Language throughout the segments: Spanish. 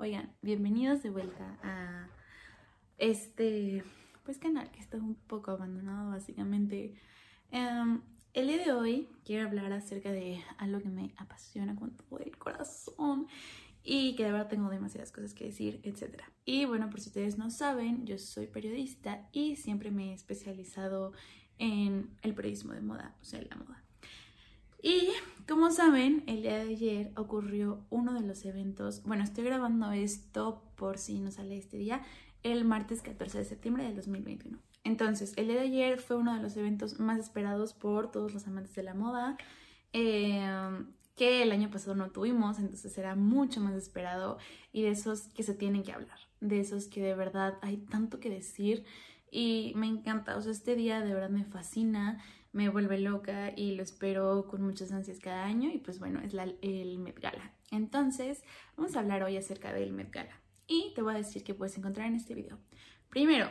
Oigan, bienvenidos de vuelta a este pues canal que está un poco abandonado básicamente. Em, el día de hoy quiero hablar acerca de algo que me apasiona con todo el corazón y que de verdad tengo demasiadas cosas que decir, etc. Y bueno, por si ustedes no saben, yo soy periodista y siempre me he especializado en el periodismo de moda, o sea, la moda. Y como saben, el día de ayer ocurrió uno de los eventos, bueno, estoy grabando esto por si no sale este día, el martes 14 de septiembre del 2021. Entonces, el día de ayer fue uno de los eventos más esperados por todos los amantes de la moda, em, que el año pasado no tuvimos, entonces era mucho más esperado y de esos que se tienen que hablar, de esos que de verdad hay tanto que decir. Y me encanta, o sea, este día de verdad me fascina me vuelve loca y lo espero con muchas ansias cada año y pues bueno, es el Met Gala. Entonces, vamos a hablar hoy acerca del Met Gala y te voy a decir qué puedes encontrar en este video. Primero,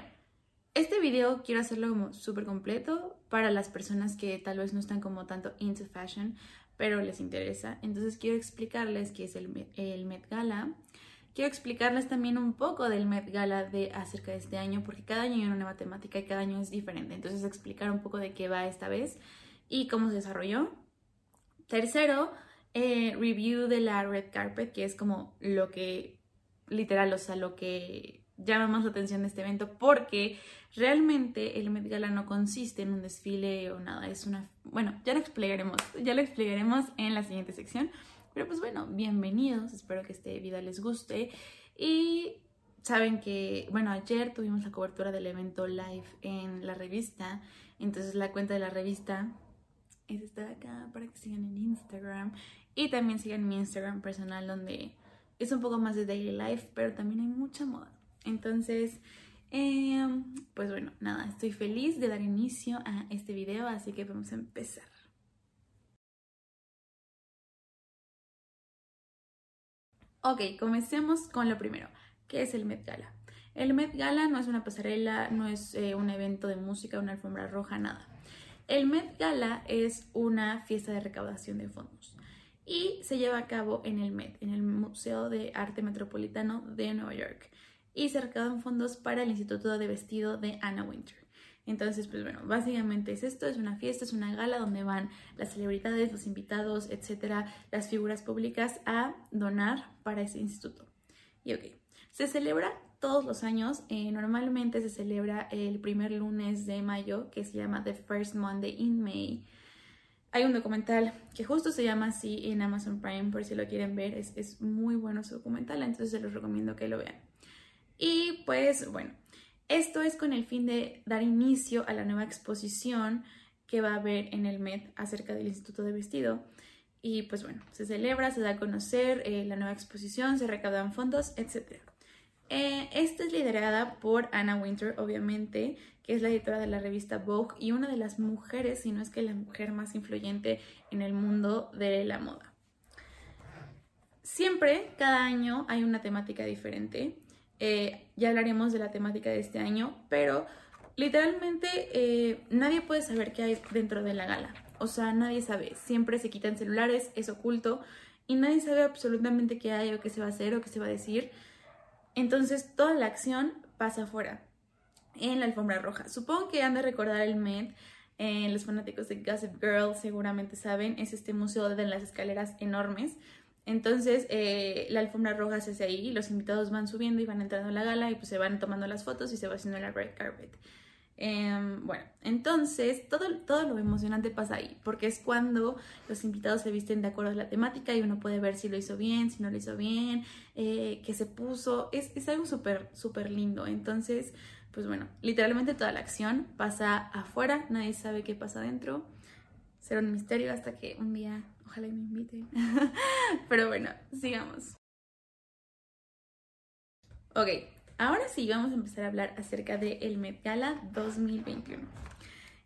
este video quiero hacerlo como súper completo para las personas que tal vez no están como tanto into fashion, pero les interesa. Entonces quiero explicarles qué es el, el Met Gala, Quiero explicarles también un poco del Met Gala de acerca de este año, porque cada año hay una nueva temática y cada año es diferente. Entonces explicar un poco de qué va esta vez y cómo se desarrolló. Tercero, eh, review de la red carpet, que es como lo que, literal, o sea, lo que llama más la atención de este evento, porque realmente el Met Gala no consiste en un desfile o nada, es una... Bueno, ya lo explicaremos, ya lo explicaremos en la siguiente sección. Pero pues bueno, bienvenidos, espero que este video les guste y saben que, bueno, ayer tuvimos la cobertura del evento live en la revista, entonces la cuenta de la revista es esta de acá para que sigan en Instagram y también sigan mi Instagram personal donde es un poco más de daily life, pero también hay mucha moda. Entonces, em, pues bueno, nada, estoy feliz de dar inicio a este video, así que vamos a empezar. Ok, comencemos con lo primero, ¿qué es el Met Gala? El Met Gala no es una pasarela, no es eh, un evento de música, una alfombra roja, nada. El Met Gala es una fiesta de recaudación de fondos y se lleva a cabo en el Met, en el Museo de Arte Metropolitano de Nueva York, y se recaudan fondos para el Instituto de Vestido de Anna Winter. Entonces, pues bueno, básicamente es esto, es una fiesta, es una gala donde van las celebridades, los invitados, etcétera, las figuras públicas a donar para ese instituto. Y ok, se celebra todos los años, eh, normalmente se celebra el primer lunes de mayo, que se llama The First Monday in May. Hay un documental que justo se llama así en Amazon Prime, por si lo quieren ver, es, es muy bueno su documental, entonces se los recomiendo que lo vean. Y pues bueno, esto es con el fin de dar inicio a la nueva exposición que va a haber en el MED acerca del Instituto de Vestido. Y pues bueno, se celebra, se da a conocer eh, la nueva exposición, se recaudan fondos, etc. Eh, esta es liderada por Anna Winter, obviamente, que es la editora de la revista Vogue y una de las mujeres, si no es que la mujer más influyente en el mundo de la moda. Siempre, cada año, hay una temática diferente. Eh, ya hablaremos de la temática de este año, pero literalmente eh, nadie puede saber qué hay dentro de la gala. O sea, nadie sabe. Siempre se quitan celulares, es oculto y nadie sabe absolutamente qué hay o qué se va a hacer o qué se va a decir. Entonces toda la acción pasa afuera, en la alfombra roja. Supongo que han de recordar el Met. Eh, los fanáticos de Gossip Girl seguramente saben, es este museo de las escaleras enormes entonces, eh, la alfombra roja se hace ahí, los invitados van subiendo y van entrando a la gala y pues se van tomando las fotos y se va haciendo la red carpet. Em, bueno, entonces todo, todo lo emocionante pasa ahí, porque es cuando los invitados se visten de acuerdo a la temática y uno puede ver si lo hizo bien, si no lo hizo bien, eh, qué se puso. Es, es algo súper, súper lindo. Entonces, pues bueno, literalmente toda la acción pasa afuera, nadie sabe qué pasa adentro. Será un misterio hasta que un día Ojalá me inviten. Pero bueno, sigamos. Ok, ahora sí vamos a empezar a hablar acerca del el Met Gala 2021.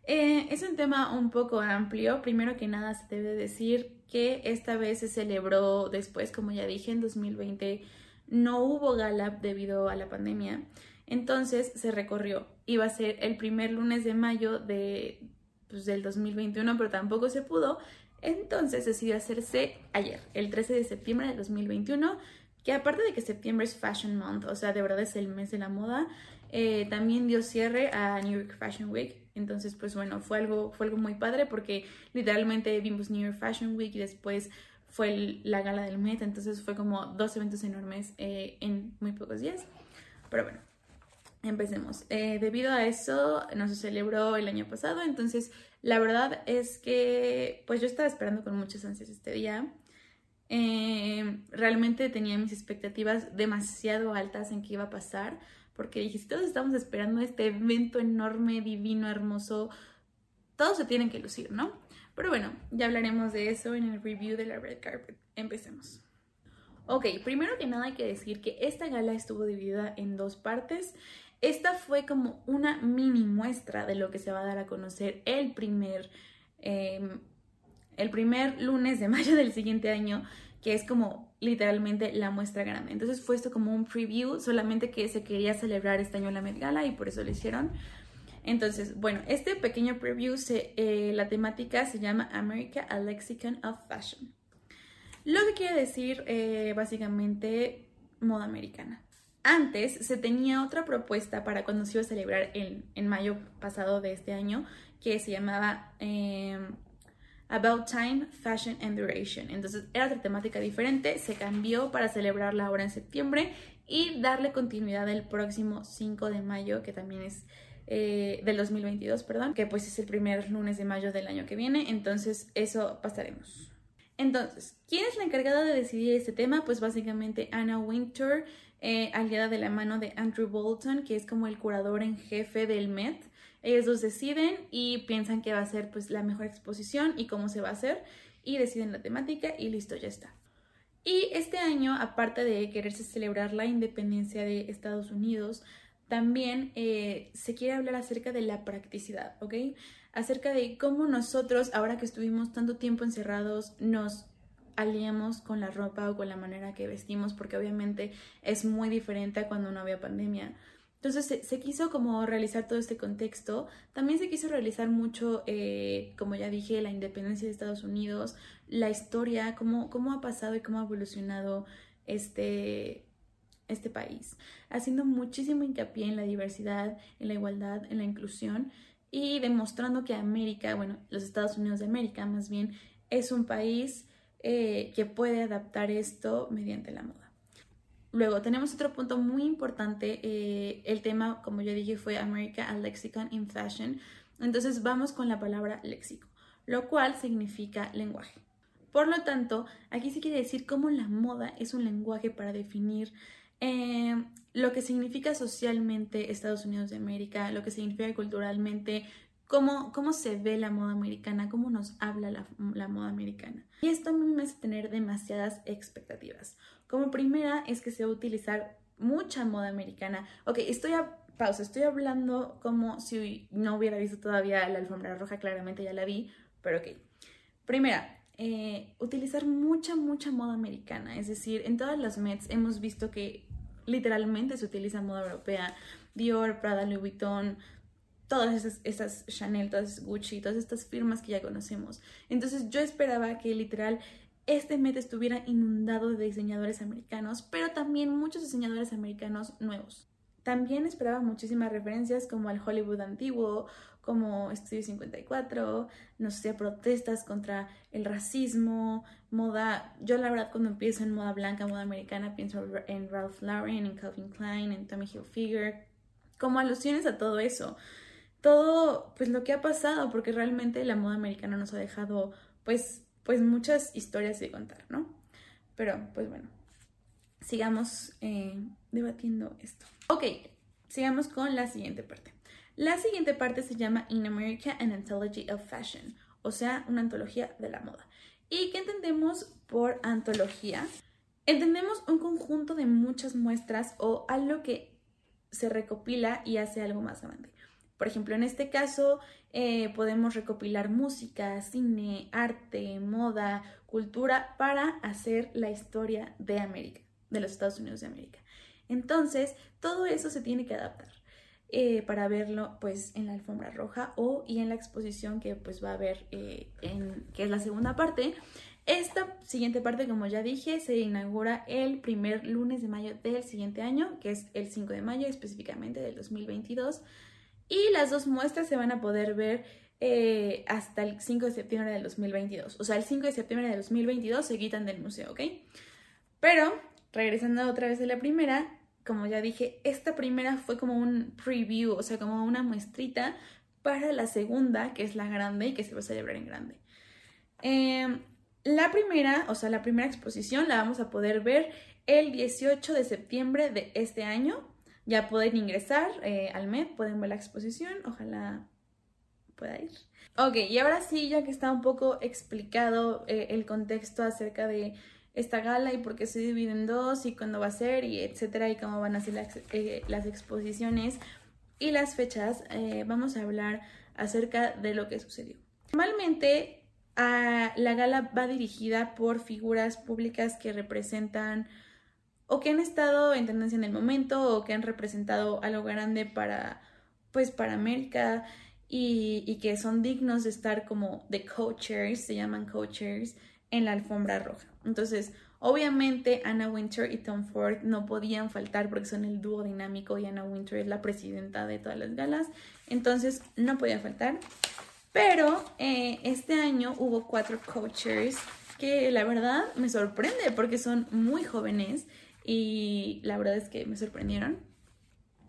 Eh, es un tema un poco amplio. Primero que nada se debe decir que esta vez se celebró después, como ya dije, en 2020 no hubo gala debido a la pandemia. Entonces se recorrió. Iba a ser el primer lunes de mayo de, pues, del 2021, pero tampoco se pudo. Entonces decidió hacerse ayer, el 13 de septiembre de 2021, que aparte de que septiembre es Fashion Month, o sea, de verdad es el mes de la moda, eh, también dio cierre a New York Fashion Week. Entonces, pues bueno, fue algo, fue algo muy padre porque literalmente vimos New York Fashion Week y después fue la gala del Met, entonces fue como dos eventos enormes eh, en muy pocos días. Pero bueno, empecemos. Eh, debido a eso, no se celebró el año pasado, entonces la verdad es que pues yo estaba esperando con muchas ansias este día. realmente tenía mis expectativas demasiado altas en qué iba a pasar porque dije, si todos estamos esperando este evento enorme, divino, hermoso, todos se tienen que lucir, ¿no? Pero bueno, ya hablaremos de eso en el review de la Red Carpet. Empecemos. Ok, primero que nada hay que decir que esta gala estuvo dividida en dos partes. Esta fue como una mini muestra de lo que se va a dar a conocer el primer, em, el primer lunes de mayo del siguiente año, que es como literalmente la muestra grande. Entonces fue esto como un preview, solamente que se quería celebrar este año la Met Gala y por eso lo hicieron. Entonces, bueno, este pequeño preview, eh, la temática se llama America, a Lexicon of Fashion. Lo que quiere decir eh, básicamente moda americana. Antes se tenía otra propuesta para cuando se iba a celebrar en, en mayo pasado de este año, que se llamaba em, About Time, Fashion and Duration. Entonces era otra temática diferente, se cambió para celebrarla ahora en septiembre y darle continuidad el próximo 5 de mayo, que también es eh, del 2022, perdón, que pues es el primer lunes de mayo del año que viene, entonces eso pasaremos. Entonces, ¿quién es la encargada de decidir este tema? Pues básicamente Anna Winter, eh, aliada de la mano de Andrew Bolton, que es como el curador en jefe del Met. Ellos dos deciden y piensan que va a ser pues la mejor exposición y cómo se va a hacer y deciden la temática y listo, ya está. Y este año, aparte de quererse celebrar la independencia de Estados Unidos, también eh, se quiere hablar acerca de la practicidad, ¿ok? Acerca de cómo nosotros, ahora que estuvimos tanto tiempo encerrados, nos aliamos con la ropa o con la manera que vestimos, porque obviamente es muy diferente a cuando no había pandemia. Entonces se, quiso como realizar todo este contexto. También se quiso realizar mucho, eh, como ya dije, la independencia de Estados Unidos, la historia, cómo, cómo ha pasado y cómo ha evolucionado este, este país, haciendo muchísimo hincapié en la diversidad, en la igualdad, en la inclusión y demostrando que América, bueno, los Estados Unidos de América más bien, es un país eh, que puede adaptar esto mediante la moda. Luego tenemos otro punto muy importante. Eh, el tema, como ya dije, fue America a Lexicon in Fashion. Entonces vamos con la palabra léxico, lo cual significa lenguaje. Por lo tanto, aquí se quiere decir cómo la moda es un lenguaje para definir eh, lo que significa socialmente Estados Unidos de América, lo que significa culturalmente, cómo, cómo se ve la moda americana, cómo nos habla la, la moda americana. Y esto a mí me hace tener demasiadas expectativas. Como primera es que se va a utilizar mucha moda americana. Ok, estoy a pausa, estoy hablando como si no hubiera visto todavía la alfombra roja, claramente ya la vi, pero ok. Primera, eh, utilizar mucha, mucha moda americana. Es decir, en todas las Mets hemos visto que literalmente se utiliza moda europea. Dior, Prada, Louis Vuitton, todas esas, esas Chanel, todas Gucci, todas estas firmas que ya conocemos. Entonces yo esperaba que literal este Met estuviera inundado de diseñadores americanos, pero también muchos diseñadores americanos nuevos. También esperaba muchísimas referencias como al Hollywood antiguo, como Studio 54, no sé, protestas contra el racismo, moda. Yo la verdad cuando empiezo en moda blanca, moda americana, pienso en Ralph Lauren, en Calvin Klein, en Tommy Hilfiger, como alusiones a todo eso. Todo, pues lo que ha pasado, porque realmente la moda americana nos ha dejado, pues, pues muchas historias de contar, ¿no? Pero pues bueno, sigamos eh, debatiendo esto. Ok, sigamos con la siguiente parte. La siguiente parte se llama In America an Anthology of Fashion, o sea, una antología de la moda. ¿Y qué entendemos por antología? Entendemos un conjunto de muchas muestras o algo que se recopila y hace algo más grande. Por ejemplo, en este caso eh, podemos recopilar música, cine, arte, moda, cultura para hacer la historia de América, de los Estados Unidos de América. Entonces, todo eso se tiene que adaptar. Eh, para verlo pues en la alfombra roja o y en la exposición que pues va a haber eh, en, que es la segunda parte Esta siguiente parte, como ya dije, se inaugura el primer lunes de mayo del siguiente año, que es el 5 de mayo específicamente del 2022. Y las dos muestras se van a poder ver eh, hasta el 5 de septiembre del 2022. O sea, el 5 de septiembre del 2022 se quitan del museo, ¿ok? Pero, regresando otra vez a la primera, como ya dije, esta primera fue como un preview, o sea, como una muestrita para la segunda, que es la grande y que se va a celebrar en grande. Eh, la primera, o sea, la primera exposición la vamos a poder ver el 18 de septiembre de este año. Ya pueden ingresar eh, al MED, pueden ver la exposición, ojalá pueda ir. Ok, y ahora sí, ya que está un poco explicado eh, el contexto acerca de esta gala y por qué se divide en dos y cuándo va a ser y etcétera y cómo van a ser las, eh, las exposiciones y las fechas, vamos a hablar acerca de lo que sucedió. Normalmente la gala va dirigida por figuras públicas que representan o que han estado en tendencia en el momento o que han representado algo grande para pues para América y, y que son dignos de estar como de co-chairs, se llaman co-chairs en la alfombra roja. Entonces, obviamente Anna Winter y Tom Ford no podían faltar porque son el dúo dinámico y Anna Winter es la presidenta de todas las galas, entonces no podía faltar. Pero eh, este año hubo cuatro coaches que la verdad me sorprende porque son muy jóvenes y la verdad es que me sorprendieron.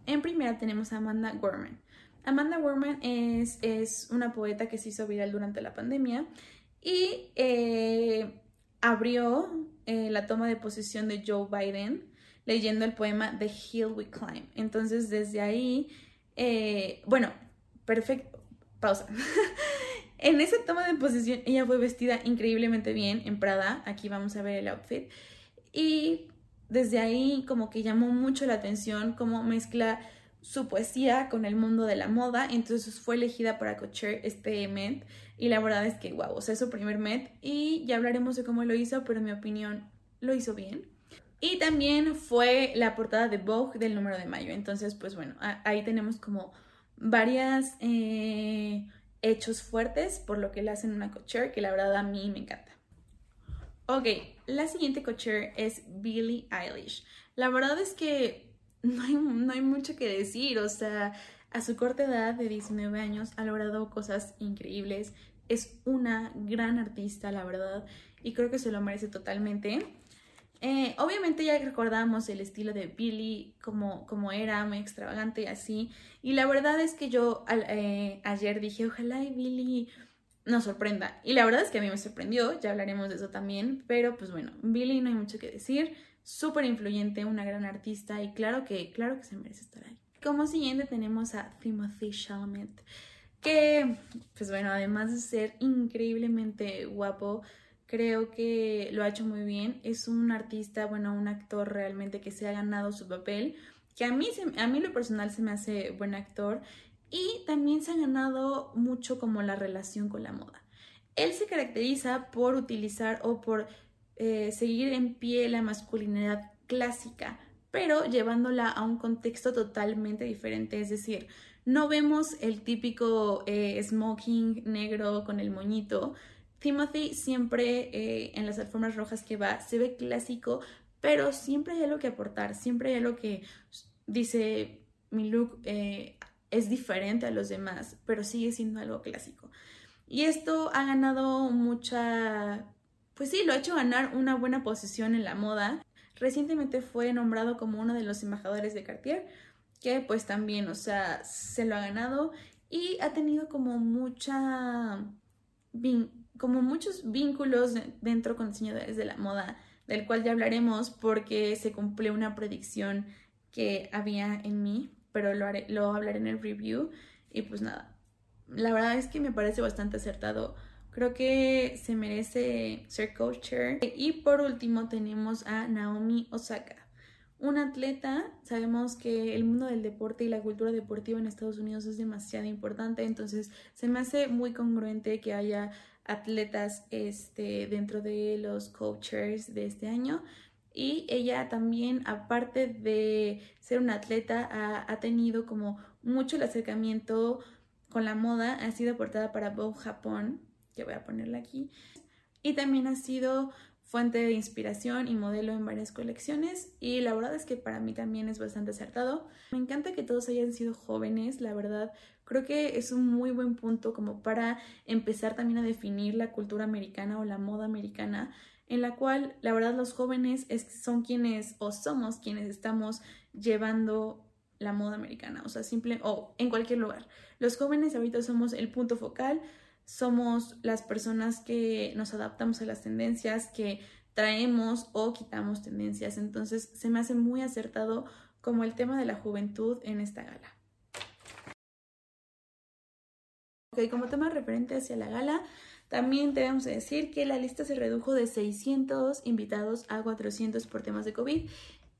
En primera tenemos a Amanda Gorman. Amanda Gorman es, es una poeta que se hizo viral durante la pandemia y eh, abrió eh, la toma de posesión de Joe Biden leyendo el poema The Hill We Climb. Entonces desde ahí, bueno, perfecto, pausa. en esa toma de posición ella fue vestida increíblemente bien en Prada, aquí vamos a ver el outfit, y desde ahí como que llamó mucho la atención cómo mezcla su poesía con el mundo de la moda, entonces fue elegida para cocher este Met y la verdad es que wow, o es su primer Met y ya hablaremos de cómo lo hizo, pero en mi opinión lo hizo bien. Y también fue la portada de Vogue del número de mayo, entonces pues bueno, ahí tenemos como varias eh, hechos fuertes por lo que le hacen una cocher que la verdad a mí me encanta. Ok, la siguiente cocher es Billie Eilish. La verdad es que no hay, no hay mucho que decir, o sea, a su corta edad de 19 años ha logrado cosas increíbles. Es una gran artista, la verdad, y creo que se lo merece totalmente. Eh, obviamente ya recordamos el estilo de Billy, como, como era, muy extravagante y así. Y la verdad es que yo eh, ayer dije, ojalá y Billy nos sorprenda. Y la verdad es que a mí me sorprendió, ya hablaremos de eso también. Pero pues bueno, Billy no hay mucho que decir. Súper influyente, una gran artista y claro que, claro que se merece estar ahí. Como siguiente tenemos a Timothy Chalamet, que pues bueno, además de ser increíblemente guapo, creo que lo ha hecho muy bien. Es un artista, bueno, un actor realmente que se ha ganado su papel, que a mí, a mí lo personal se me hace buen actor y también se ha ganado mucho como la relación con la moda. Él se caracteriza por utilizar o por eh, seguir en pie la masculinidad clásica, pero llevándola a un contexto totalmente diferente, es decir, no vemos el típico eh, smoking negro con el moñito, Timothy siempre eh, en las alfombras rojas que va se ve clásico, pero siempre hay algo que aportar, siempre hay algo que dice mi look es diferente a los demás, pero sigue siendo algo clásico. Y esto ha ganado mucha, pues sí, lo ha hecho ganar una buena posición en la moda. Recientemente fue nombrado como uno de los embajadores de Cartier, que pues también, o sea, se lo ha ganado y ha tenido como mucha como muchos vínculos dentro con diseñadores de la moda, del cual ya hablaremos porque se cumplió una predicción que había en mí, pero lo, haré, lo hablaré en el review. Y pues nada, la verdad es que me parece bastante acertado. Creo que se merece ser coacher. Y por último tenemos a Naomi Osaka. Una atleta, sabemos que el mundo del deporte y la cultura deportiva en Estados Unidos es demasiado importante, entonces se me hace muy congruente que haya atletas este, dentro de los coaches de este año. Y ella también, aparte de ser una atleta, ha, tenido como mucho el acercamiento con la moda. Ha sido portada para Vogue Japón, que voy a ponerla aquí. y también ha sido fuente de inspiración y modelo en varias colecciones y la verdad es que para mí también es bastante acertado. Me encanta que todos hayan sido jóvenes, la verdad creo que es un muy buen punto como para empezar también a definir la cultura americana o la moda americana en la cual la verdad los jóvenes son quienes o somos quienes estamos llevando la moda americana, o sea, simple o en cualquier lugar. Los jóvenes ahorita somos el punto focal, somos las personas que nos adaptamos a las tendencias, que traemos o quitamos tendencias. Entonces, se me hace muy acertado como el tema de la juventud en esta gala. Ok, como tema referente hacia la gala, también debemos decir que la lista se redujo de 600 invitados a 400 por temas de COVID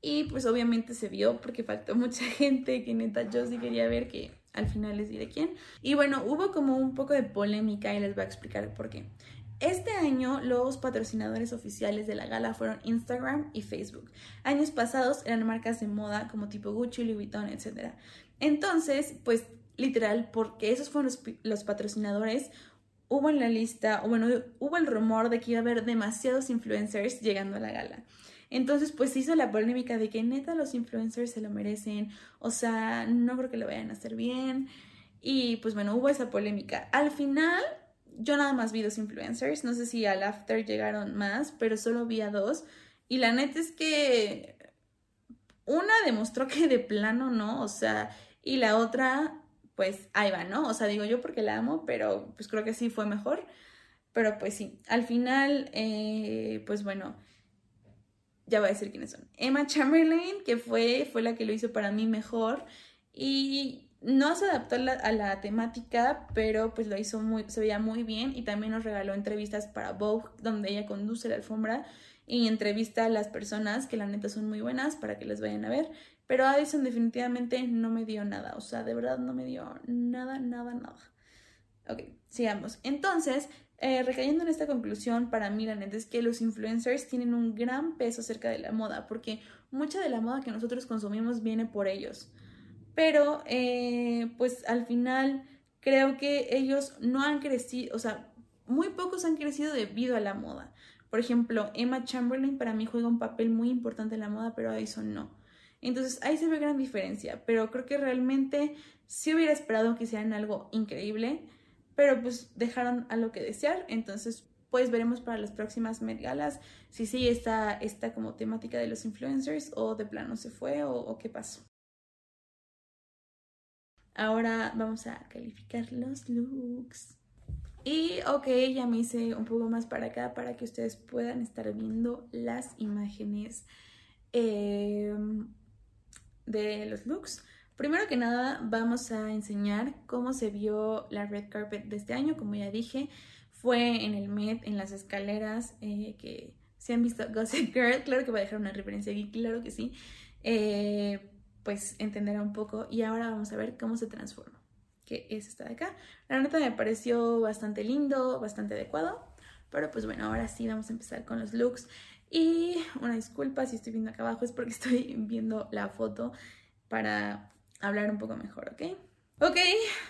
y pues obviamente se vio porque faltó mucha gente que neta yo sí quería ver que al final les diré quién. Y bueno, hubo como un poco de polémica y les voy a explicar por qué. Este año los patrocinadores oficiales de la gala fueron Instagram y Facebook. Años pasados eran marcas de moda como tipo Gucci, Louis Vuitton, etc. Entonces, pues literal, porque esos fueron los, los patrocinadores, hubo en la lista, o bueno, hubo el rumor de que iba a haber demasiados influencers llegando a la gala. Entonces, pues hizo la polémica de que neta los influencers se lo merecen, o sea, no creo que lo vayan a hacer bien. Y pues bueno, hubo esa polémica. Al final, yo nada más vi dos influencers, no sé si al after llegaron más, pero solo vi a dos. Y la neta es que una demostró que de plano no, o sea, y la otra pues ahí va, ¿no? O sea, digo yo porque la amo, pero pues creo que sí fue mejor. Pero pues sí, al final, eh, pues bueno, ya voy a decir quiénes son. Emma Chamberlain, que fue, fue la que lo hizo para mí mejor. Y no se adaptó a la, a la, temática, pero pues lo hizo muy, se veía muy bien. Y también nos regaló entrevistas para Vogue, donde ella conduce la alfombra y entrevista a las personas que la neta son muy buenas para que las vayan a ver. Pero Addison definitivamente no me dio nada, o sea, de verdad no me dio nada, nada, nada. Ok, sigamos. Entonces, eh, recayendo en esta conclusión, para mí la neta es que los influencers tienen un gran peso acerca de la moda, porque mucha de la moda que nosotros consumimos viene por ellos. Pero, eh, pues al final, creo que ellos no han crecido, o sea, muy pocos han crecido debido a la moda. Por ejemplo, Emma Chamberlain para mí juega un papel muy importante en la moda, pero Addison no. Entonces ahí se ve gran diferencia, pero creo que realmente sí hubiera esperado que hicieran algo increíble, pero pues dejaron a lo que desear, entonces pues veremos para las próximas Met Galas si sí está esta como temática de los influencers o de plano se fue o qué pasó. Ahora vamos a calificar los looks. Y ok, ya me hice un poco más para acá para que ustedes puedan estar viendo las imágenes. Eh, de los looks. Primero que nada vamos a enseñar cómo se vio la red carpet de este año, como ya dije, fue en el Met, en las escaleras eh, que se han visto Gossip Girl, claro que voy a dejar una referencia aquí, claro que sí, eh, pues entenderá un poco y ahora vamos a ver cómo se transforma, que es esta de acá. La neta me pareció bastante lindo, bastante adecuado, pero pues bueno, ahora sí vamos a empezar con los looks. Y una disculpa si estoy viendo acá abajo, es porque estoy viendo la foto para hablar un poco mejor, ¿ok? Ok,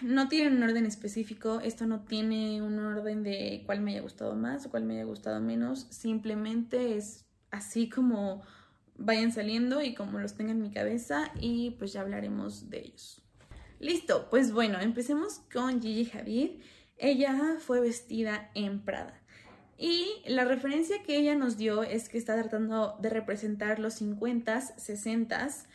no tiene un orden específico, esto no tiene un orden de cuál me haya gustado más o cuál me haya gustado menos, simplemente es así como vayan saliendo y como los tenga en mi cabeza y pues ya hablaremos de ellos. Listo, pues bueno, empecemos con Gigi Javier. Ella fue vestida en Prada. Y la referencia que ella nos dio es que está tratando de representar los 50s, 60s.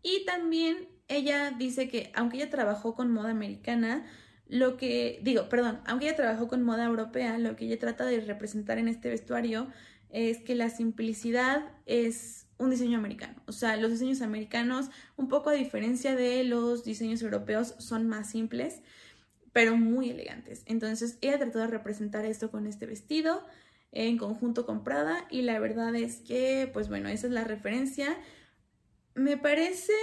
Y también ella dice que aunque ella trabajó con moda americana, lo que, digo, perdón, aunque ella trabajó con moda europea, lo que ella trata de representar en este vestuario es que la simplicidad es un diseño americano. O sea, los diseños americanos, un poco a diferencia de los diseños europeos, son más simples pero muy elegantes. Entonces ella trató de representar esto con este vestido en conjunto con Prada y la verdad es que, pues bueno, esa es la referencia. Me parece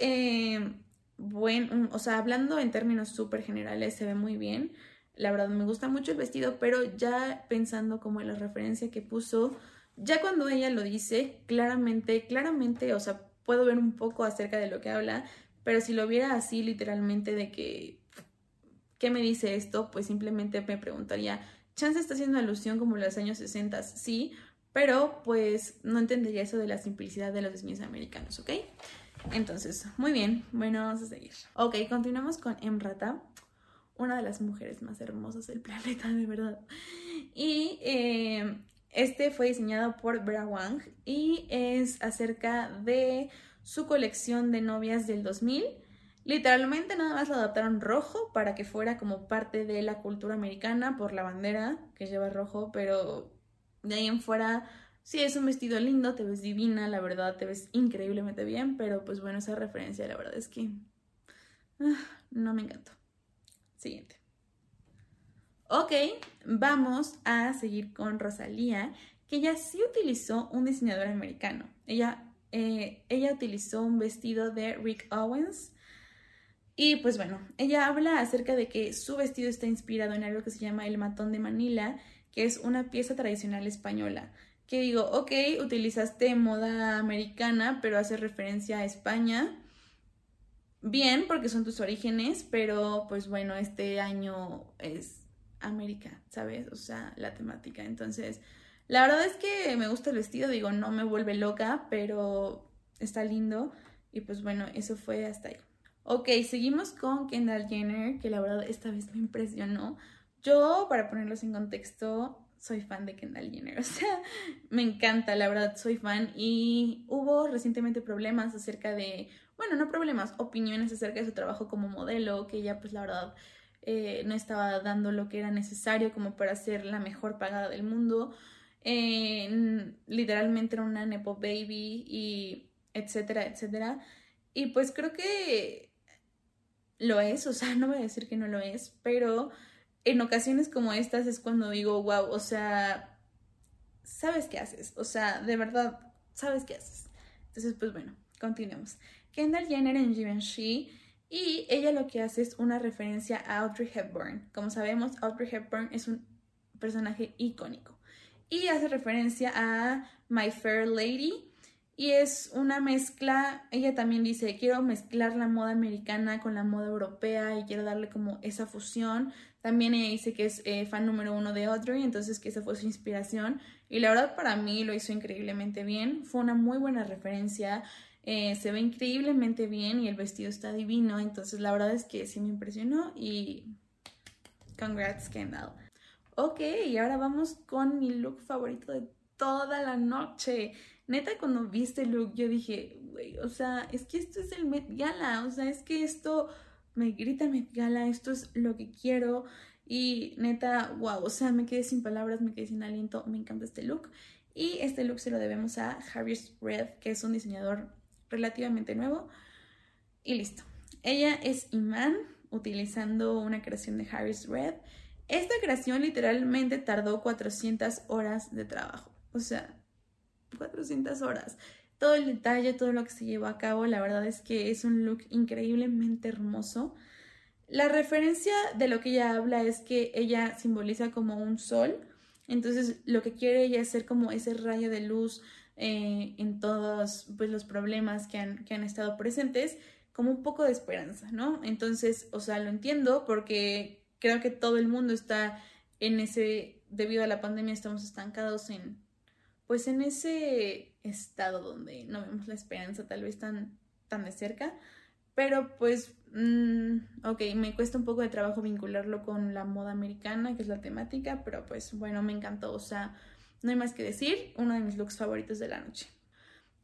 eh, bueno, o sea, hablando en términos súper generales, se ve muy bien. La verdad me gusta mucho el vestido, pero ya pensando como en la referencia que puso, ya cuando ella lo dice, claramente, claramente, o sea, puedo ver un poco acerca de lo que habla, pero si lo viera así literalmente de que ¿Qué me dice esto? Pues simplemente me preguntaría Chance está haciendo alusión como los años 60, sí, pero pues no entendería eso de la simplicidad de los diseños americanos, ¿ok? Entonces, muy bien, bueno, vamos a seguir. Ok, continuamos con Emrata, una de las mujeres más hermosas del planeta, de verdad. Y eh, este fue diseñado por Bra Wang y es acerca de su colección de novias del 2000. Literalmente nada más lo adaptaron rojo para que fuera como parte de la cultura americana por la bandera que lleva rojo, pero de ahí en fuera sí es un vestido lindo, te ves divina, la verdad te ves increíblemente bien, pero pues bueno, esa referencia la verdad es que ah, no me encantó. Siguiente. Ok, vamos a seguir con Rosalía, que ya sí utilizó un diseñador americano. Ella, eh, ella utilizó un vestido de Rick Owens. Y pues bueno, ella habla acerca de que su vestido está inspirado en algo que se llama el matón de Manila, que es una pieza tradicional española. Que digo, ok, utilizaste moda americana, pero hace referencia a España. Bien, porque son tus orígenes, pero pues bueno, este año es América, ¿sabes? O sea, la temática. Entonces, la verdad es que me gusta el vestido, digo, no me vuelve loca, pero está lindo. Y pues bueno, eso fue hasta ahí. Ok, seguimos con Kendall Jenner, que la verdad esta vez me impresionó. Yo, para ponerlos en contexto, soy fan de Kendall Jenner, o sea, me encanta, la verdad, soy fan. Y hubo recientemente problemas acerca de, bueno, no problemas, opiniones acerca de su trabajo como modelo, que ella, pues la verdad, eh, no estaba dando lo que era necesario como para ser la mejor pagada del mundo. Literalmente era una Nepo Baby y etcétera, etcétera. Y pues creo que lo es, o sea, no voy a decir que no lo es, pero en ocasiones como estas es cuando digo, wow, o sea, sabes qué haces, o sea, de verdad, sabes qué haces. Entonces, pues bueno, continuemos. Kendall Jenner en Givenchy y ella lo que hace es una referencia a Audrey Hepburn. Como sabemos, Audrey Hepburn es un personaje icónico. Y hace referencia a My Fair Lady. Y es una mezcla, ella también dice, quiero mezclar la moda americana con la moda europea y quiero darle como esa fusión. También ella dice que es eh, fan número uno de Audrey, entonces que esa fue su inspiración. Y la verdad para mí lo hizo increíblemente bien. Fue una muy buena referencia. Eh, se ve increíblemente bien y el vestido está divino, entonces la verdad es que sí me impresionó y congrats Kendall. Ok, y ahora vamos con mi look favorito de toda la noche. Neta, cuando vi este look, yo dije, güey, o sea, es que esto es el Met Gala, o sea, es que esto me grita Met Gala, esto es lo que quiero. Y neta, wow, o sea, me quedé sin palabras, me quedé sin aliento, me encanta este look. Y este look se lo debemos a Harris Red, que es un diseñador relativamente nuevo. Y listo. Ella es Iman, utilizando una creación de Harris Red. Esta creación literalmente tardó 400 horas de trabajo. O sea, 400 horas. Todo el detalle, todo lo que se llevó a cabo, la verdad es que es un look increíblemente hermoso. La referencia de lo que ella habla es que ella simboliza como un sol. Entonces, lo que quiere ella es ser como ese rayo de luz eh, en todos pues, los problemas que han, que han estado presentes, como un poco de esperanza, ¿no? Entonces, o sea, lo entiendo porque creo que todo el mundo está en ese, debido a la pandemia, estamos estancados en, pues en ese estado donde no vemos la esperanza tal vez tan, tan de cerca, pero pues, mm, ok, me cuesta un poco de trabajo vincularlo con la moda americana, que es la temática, pero pues bueno, me encantó, o sea, no hay más que decir, uno de mis looks favoritos de la noche.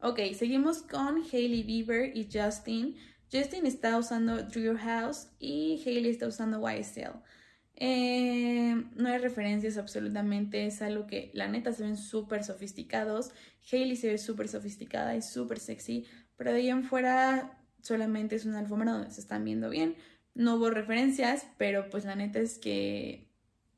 Ok, seguimos con Hailey Bieber y Justin. Justin está usando Drew House y Hailey está usando YSL. Eh, no hay referencias absolutamente, es algo que la neta se ven súper sofisticados. Hailey se ve súper sofisticada y súper sexy, pero de ahí en fuera solamente es una alfombra donde se están viendo bien. No hubo referencias, pero pues la neta es que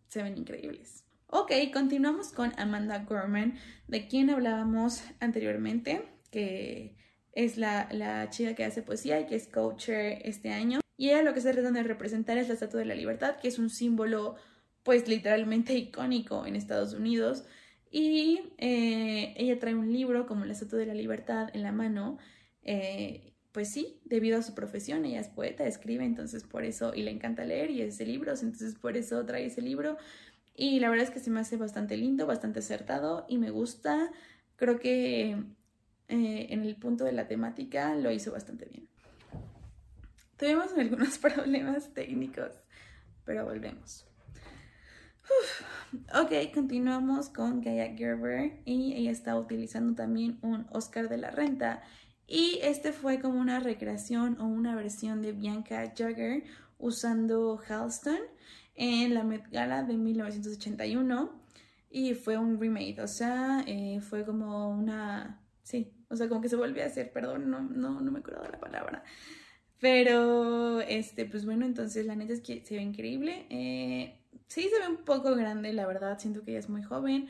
se ven increíbles. Ok, continuamos con Amanda Gorman, de quien hablábamos anteriormente, que es la, chica que hace poesía y que es coacher este año. Y ella lo que está tratando de representar es la Estatua de la Libertad, que es un símbolo pues literalmente icónico en Estados Unidos. Y eh, ella trae un libro como la Estatua de la Libertad en la mano. Eh, pues sí, debido a su profesión, ella es poeta, escribe, entonces por eso, y le encanta leer y ese libro, entonces por eso trae ese libro Y la verdad es que se me hace bastante lindo, bastante acertado y me gusta. Creo que eh, en el punto de la temática lo hizo bastante bien. Tuvimos algunos problemas técnicos, pero volvemos. Ok, continuamos con Gaia Gerber y ella está utilizando también un Oscar de la Renta y este fue como una recreación o una versión de Bianca Jagger usando Halston en la Met Gala de 1981 y fue un remake, o sea, eh, fue como una, sí, o sea, como que se volvió a hacer, perdón, no, no, no me acuerdo de la palabra. Pero, este, pues bueno, entonces la neta es que se ve increíble. Eh, sí, se ve un poco grande, la verdad, siento que ella es muy joven.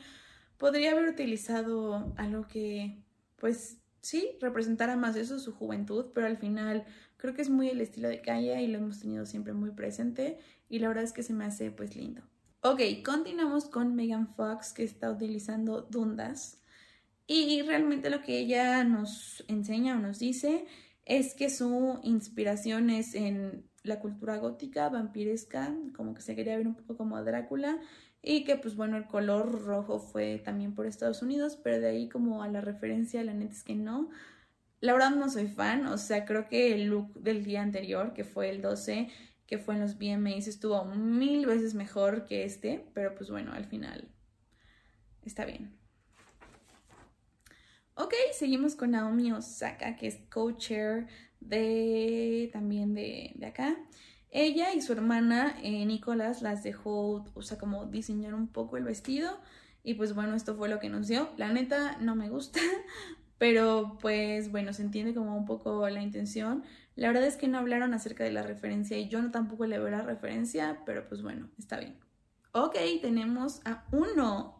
Podría haber utilizado algo que, pues, sí, representara más eso, su juventud, pero al final creo que es muy el estilo de Kaya y lo hemos tenido siempre muy presente y la verdad es que se me hace, pues, lindo. Ok, continuamos con Megan Fox, que está utilizando Dundas. Y realmente lo que ella nos enseña o nos dice es que su inspiración es en la cultura gótica, vampiresca, como que se quería ver un poco como Drácula y que pues bueno, el color rojo fue también por Estados Unidos, pero de ahí como a la referencia, la neta es que no. La verdad no soy fan, o sea, creo que el look del día anterior, que fue el 12, que fue en los VMAs, estuvo mil veces mejor que este, pero pues bueno, al final está bien. Ok, seguimos con Naomi Osaka, que es co-chair de también de, acá. Ella y su hermana eh, Nicolás las dejó, o sea, como diseñar un poco el vestido. Y pues bueno, esto fue lo que nos dio. La neta no me gusta, pero pues bueno, se entiende como un poco la intención. La verdad es que no hablaron acerca de la referencia y yo no tampoco le veo la referencia, pero pues bueno, está bien. Ok, tenemos a uno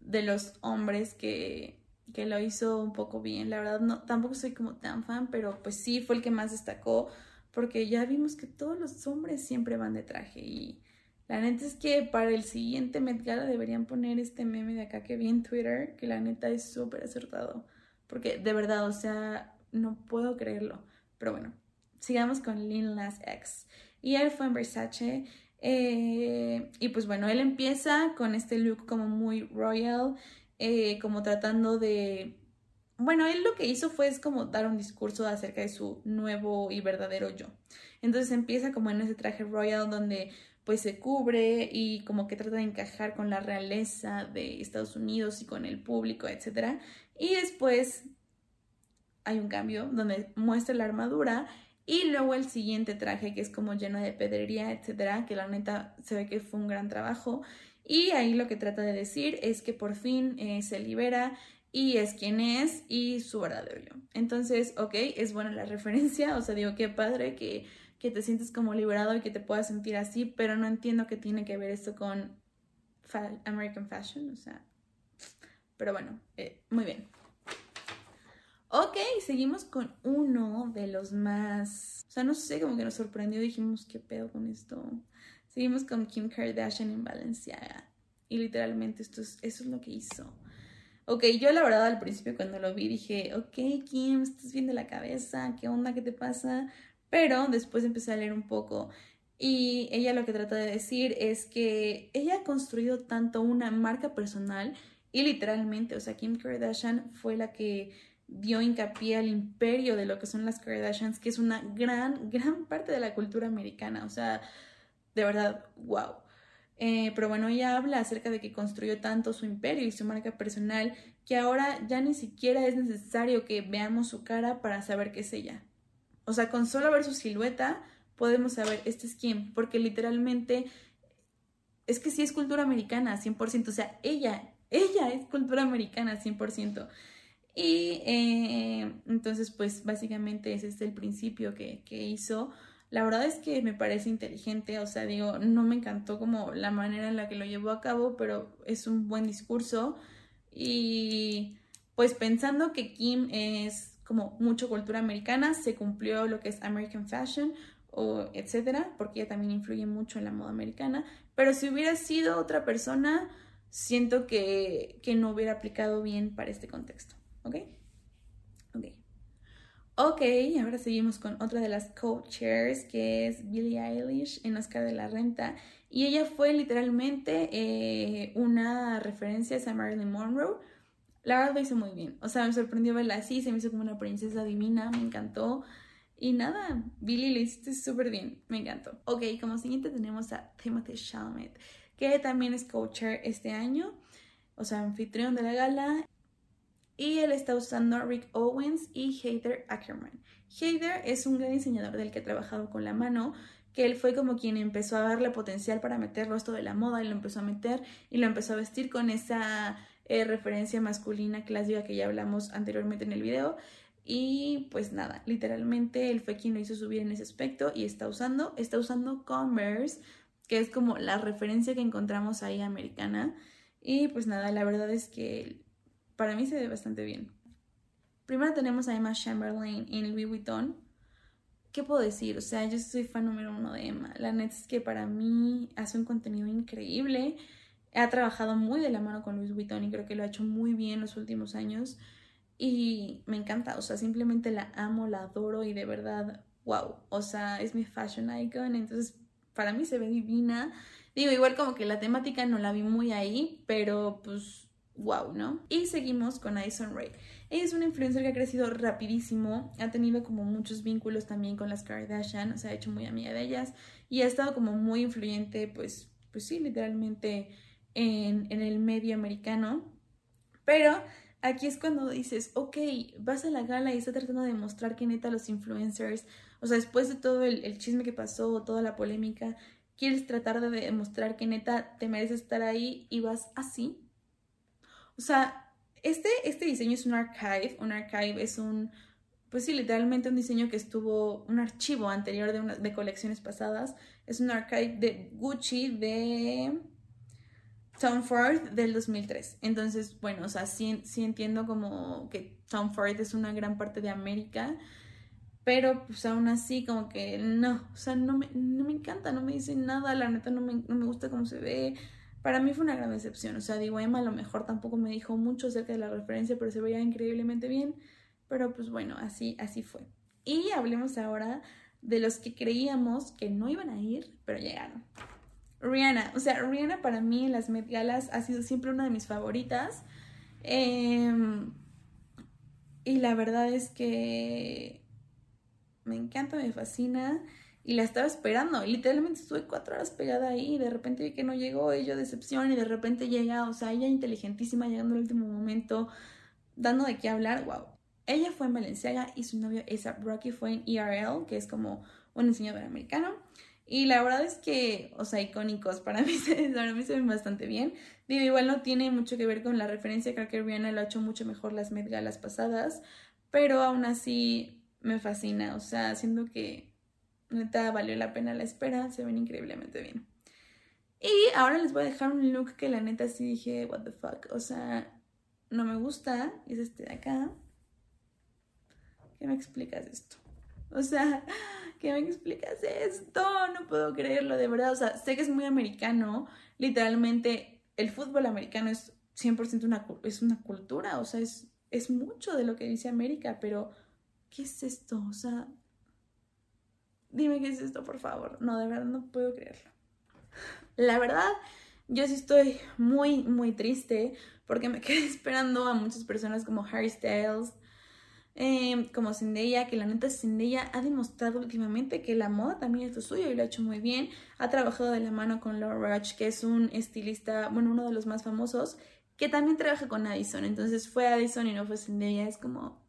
de los hombres que que lo hizo un poco bien. La verdad, no, tampoco soy como tan fan, pero pues sí fue el que más destacó, porque ya vimos que todos los hombres siempre van de traje y la neta es que para el siguiente Met deberían poner este meme de acá que vi en Twitter, que la neta es súper acertado, porque de verdad, o sea, no puedo creerlo. Pero bueno, sigamos con Lin Las X. Y él fue en Versace. Eh, y pues bueno, él empieza con este look como muy royal eh, como tratando de... Bueno, él lo que hizo fue es como dar un discurso acerca de su nuevo y verdadero yo. Entonces empieza como en ese traje royal donde pues se cubre y como que trata de encajar con la realeza de Estados Unidos y con el público, etc. Y después hay un cambio donde muestra la armadura y luego el siguiente traje que es como lleno de pedrería, etcétera, que la neta se ve que fue un gran trabajo. Y ahí lo que trata de decir es que por fin eh, se libera y es quien es y su verdadero yo. Entonces, ok, es buena la referencia, o sea, digo, qué padre que, que te sientes como liberado y que te puedas sentir así, pero no entiendo qué tiene que ver esto con American Fashion, o sea, pero bueno, eh, muy bien. Ok, seguimos con uno de los más, o sea, no sé, como que nos sorprendió, dijimos, ¿qué pedo con esto? Seguimos con Kim Kardashian en Valenciaga. Y literalmente esto es, eso es lo que hizo. Ok, yo la verdad al principio cuando lo vi dije, ok Kim, estás bien de la cabeza, ¿qué onda? ¿Qué te pasa? Pero después empecé a leer un poco y ella lo que trata de decir es que ella ha construido tanto una marca personal y literalmente, o sea, Kim Kardashian fue la que dio hincapié al imperio de lo que son las Kardashians, que es una gran, gran parte de la cultura americana. O sea, de verdad, wow. Eh, pero bueno, ella habla acerca de que construyó tanto su imperio y su marca personal que ahora ya ni siquiera es necesario que veamos su cara para saber que es ella. O sea, con solo ver su silueta podemos saber, este es quién, porque literalmente es que sí es cultura americana, 100%, o sea, ella, ella es cultura americana, 100%. Y eh, entonces, pues básicamente ese es el principio que, que hizo la verdad es que me parece inteligente, o sea, digo, no me encantó como la manera en la que lo llevó a cabo, pero es un buen discurso. Y pues pensando que Kim es como mucho cultura americana, se cumplió lo que es American Fashion o etcétera, porque ella también influye mucho en la moda americana. Pero si hubiera sido otra persona, siento que, que no hubiera aplicado bien para este contexto. ¿Ok? Ok. Ok, ahora seguimos con otra de las co-chairs que es Billie Eilish en Oscar de la Renta. Y ella fue literalmente eh, una referencia a Marilyn Monroe. La verdad lo hizo muy bien. O sea, me sorprendió verla así, se me hizo como una princesa divina, me encantó. Y nada, Billie lo hiciste súper bien, me encantó. Ok, como siguiente tenemos a Timothy Chalamet, que también es co-chair este año, o sea, anfitrión de la gala y él está usando Rick Owens y Heather Ackerman. Heather es un gran diseñador del que ha trabajado con la mano, que él fue como quien empezó a darle potencial para meterlo esto de la moda y lo empezó a meter y lo empezó a vestir con esa eh, referencia masculina clásica que ya hablamos anteriormente en el video. Y pues nada, literalmente él fue quien lo hizo subir en ese aspecto y está usando, está usando Converse, que es como la referencia que encontramos ahí americana. Y pues nada, la verdad es que para mí se ve bastante bien. Primero tenemos a Emma Chamberlain en Louis Vuitton. ¿Qué puedo decir? O sea, yo soy fan número uno de Emma. La neta es que para mí hace un contenido increíble. Ha trabajado muy de la mano con Louis Vuitton y creo que lo ha hecho muy bien los últimos años. Y me encanta, o sea, simplemente la amo, la adoro y de verdad, wow. O sea, es mi fashion icon, entonces para mí se ve divina. Digo, igual como que la temática no la vi muy ahí, pero pues wow, ¿no? Y seguimos con Addison Rae. Ella es una influencer que ha crecido rapidísimo, ha tenido como muchos vínculos también con las Kardashian, se ha hecho muy amiga de ellas y ha estado como muy influyente, pues, pues sí, literalmente en, en el medio americano. Pero aquí es cuando dices, ok, vas a la gala y está tratando de demostrar que neta los influencers, o sea, después de todo el, el chisme que pasó, toda la polémica, quieres tratar de demostrar que neta te mereces estar ahí y vas así. O sea, este, este diseño es un archive. Un archive es un, pues sí, literalmente un diseño que estuvo, un archivo anterior de, una, de colecciones pasadas. Es un archive de Gucci de Tom Ford del 2003. Entonces, bueno, o sea, sí, sí entiendo como que Tom Ford es una gran parte de América. Pero pues aún así como que no, o sea, no me, no me encanta, no me dice nada, la neta no me, no me gusta cómo se ve, para mí fue una gran decepción. O sea, digo, Emma a lo mejor tampoco me dijo mucho acerca de la referencia, pero se veía increíblemente bien. Pero pues bueno, así, así fue. Y hablemos ahora de los que creíamos que no iban a ir, pero llegaron. Rihanna, o sea, Rihanna para mí en las Met Galas ha sido siempre una de mis favoritas. Em, y la verdad es que me encanta, me fascina y la estaba esperando. Literalmente estuve cuatro horas pegada ahí y de repente vi que no llegó, ella decepción y de repente llega, o sea, ella inteligentísima llegando al último momento, dando de qué hablar, wow. Ella fue en Valenciaga y su novio A$AP Rocky fue en ERL, que es como un diseñador americano. Y la verdad es que, o sea, icónicos, para mí, para mí se ven bastante bien. Digo, igual no tiene mucho que ver con la referencia, creo que Rihanna lo ha hecho mucho mejor las Met Galas pasadas, pero aún así me fascina, o sea, siento que Neta, valió la pena la espera, se ven increíblemente bien. Y ahora les voy a dejar un look que la neta sí dije, what the fuck, o sea, no me gusta, es este de acá. ¿Qué me explicas esto? O sea, ¿qué me explicas esto? No puedo creerlo, de verdad. O sea, sé que es muy americano. Literalmente, el fútbol americano es 100% una, es una cultura. O sea, es, es mucho de lo que dice América. Pero, ¿qué es esto? O sea, dime qué es esto, por favor. No, de verdad no puedo creerlo. La verdad, yo sí estoy muy, muy triste porque me quedé esperando a muchas personas como Harry Styles, em, como Zendaya, que la neta Zendaya ha demostrado últimamente que la moda también es lo suyo y lo ha hecho muy bien. Ha trabajado de la mano con Laura Rush, que es un estilista, bueno, uno de los más famosos, que también trabaja con Addison. Entonces fue Addison y no fue Zendaya. Es como,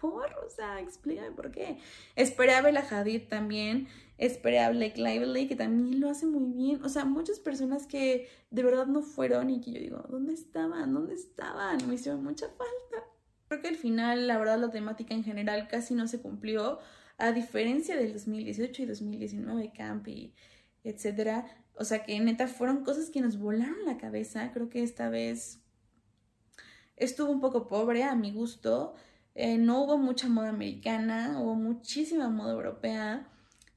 ¿por? O sea, explícame por qué. Esperé a Bella Hadid también, esperé a Blake Lively, que también lo hace muy bien. O sea, muchas personas que de verdad no fueron y que yo digo, ¿dónde estaban? ¿Dónde estaban? Me hicieron mucha falta. Creo que al final, la verdad, la temática en general casi no se cumplió, a diferencia del 2018 y 2019, Camp y etcétera. O sea, que neta fueron cosas que nos volaron la cabeza. Creo que esta vez estuvo un poco pobre a mi gusto. Eh, no hubo mucha moda americana, hubo muchísima moda europea.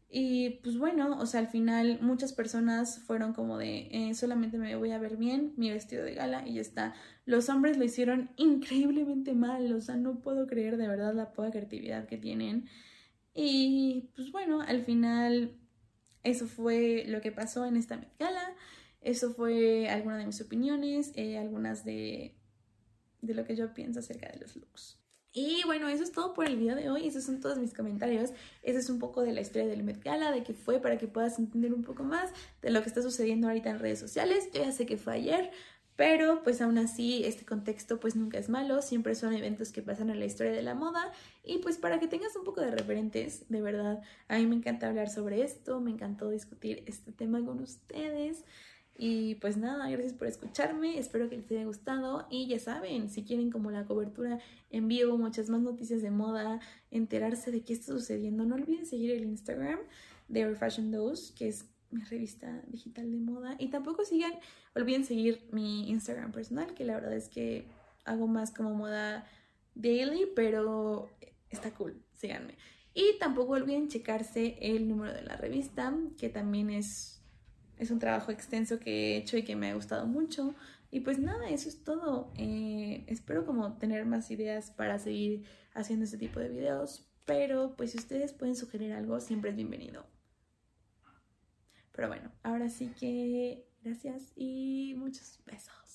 Y pues bueno, o sea, al final muchas personas fueron como de eh, solamente me voy a ver bien, mi vestido de gala y ya está. Los hombres lo hicieron increíblemente mal, o sea, no puedo creer de verdad la poca creatividad que tienen. Y pues bueno, al final eso fue lo que pasó en esta gala. Eso fue alguna de mis opiniones, eh, algunas de, de lo que yo pienso acerca de los looks. Y bueno, eso es todo por el video de hoy. Esos son todos mis comentarios. Ese es un poco de la historia del Met Gala, de qué fue, para que puedas entender un poco más de lo que está sucediendo ahorita en redes sociales. Yo ya sé que fue ayer, pero pues aún así este contexto pues nunca es malo. Siempre son eventos que pasan en la historia de la moda. Y pues para que tengas un poco de referentes, de verdad, a mí me encanta hablar sobre esto. Me encantó discutir este tema con ustedes. Y pues nada, gracias por escucharme, espero que les haya gustado y ya saben, si quieren como la cobertura en vivo, muchas más noticias de moda, enterarse de qué está sucediendo, no olviden seguir el Instagram de Our Fashion Dose, que es mi revista digital de moda y tampoco sigan, olviden seguir mi Instagram personal, que la verdad es que hago más como moda daily, pero está cool, síganme. Y tampoco olviden checarse el número de la revista, que también es es un trabajo extenso que he hecho y que me ha gustado mucho. Y pues nada, eso es todo. Eh, espero como tener más ideas para seguir haciendo este tipo de videos. Pero pues si ustedes pueden sugerir algo, siempre es bienvenido. Pero bueno, ahora sí que gracias y muchos besos.